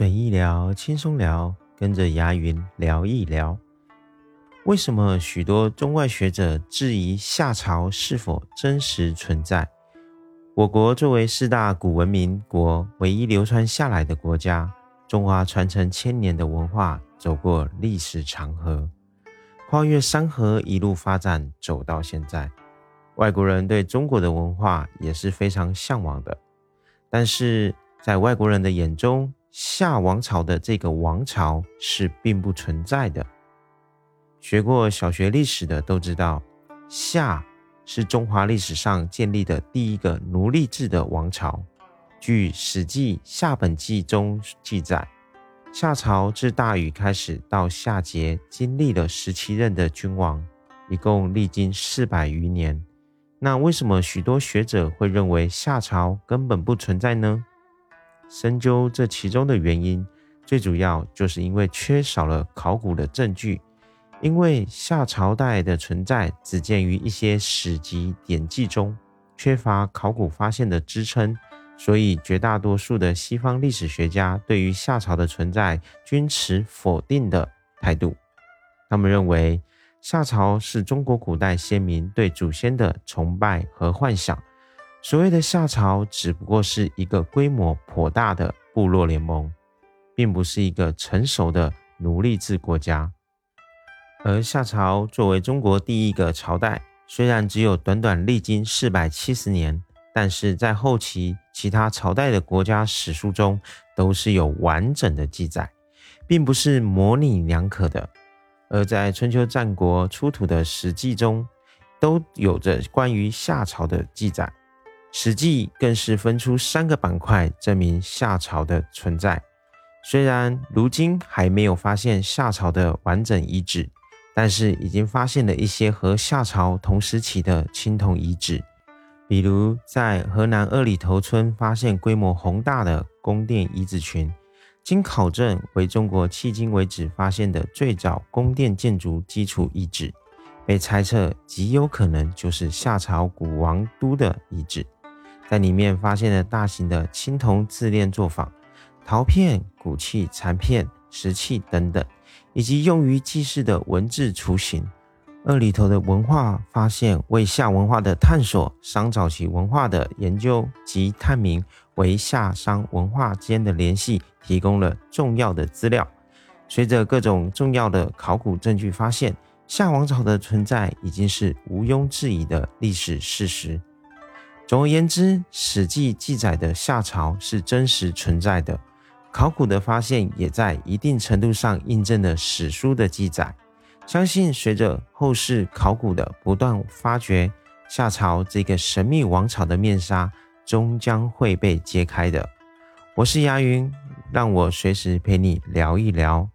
随意聊，轻松聊，跟着牙云聊一聊。为什么许多中外学者质疑夏朝是否真实存在？我国作为四大古文明国唯一流传下来的国家，中华传承千年的文化走过历史长河，跨越山河一路发展走到现在。外国人对中国的文化也是非常向往的，但是在外国人的眼中，夏王朝的这个王朝是并不存在的。学过小学历史的都知道，夏是中华历史上建立的第一个奴隶制的王朝。据《史记·夏本纪》中记载，夏朝自大禹开始到夏桀，经历了十七任的君王，一共历经四百余年。那为什么许多学者会认为夏朝根本不存在呢？深究这其中的原因，最主要就是因为缺少了考古的证据。因为夏朝代的存在只见于一些史籍典籍中，缺乏考古发现的支撑，所以绝大多数的西方历史学家对于夏朝的存在均持否定的态度。他们认为夏朝是中国古代先民对祖先的崇拜和幻想，所谓的夏朝只不过是一个规模颇大的部落联盟，并不是一个成熟的奴隶制国家。而夏朝作为中国第一个朝代，虽然只有短短历经四百七十年，但是在后期其他朝代的国家史书中都是有完整的记载，并不是模棱两可的。而在春秋战国出土的史记中，都有着关于夏朝的记载。史记更是分出三个板块证明夏朝的存在。虽然如今还没有发现夏朝的完整遗址。但是已经发现了一些和夏朝同时期的青铜遗址，比如在河南二里头村发现规模宏大的宫殿遗址群，经考证为中国迄今为止发现的最早宫殿建筑基础遗址，被猜测极有可能就是夏朝古王都的遗址，在里面发现了大型的青铜自炼作坊、陶片、骨器、残片、石器等等。以及用于祭祀的文字雏形，二里头的文化发现为夏文化的探索、商早期文化的研究及探明为夏商文化间的联系提供了重要的资料。随着各种重要的考古证据发现，夏王朝的存在已经是毋庸置疑的历史事实。总而言之，《史记》记载的夏朝是真实存在的。考古的发现也在一定程度上印证了史书的记载。相信随着后世考古的不断发掘，夏朝这个神秘王朝的面纱终将会被揭开的。我是牙云，让我随时陪你聊一聊。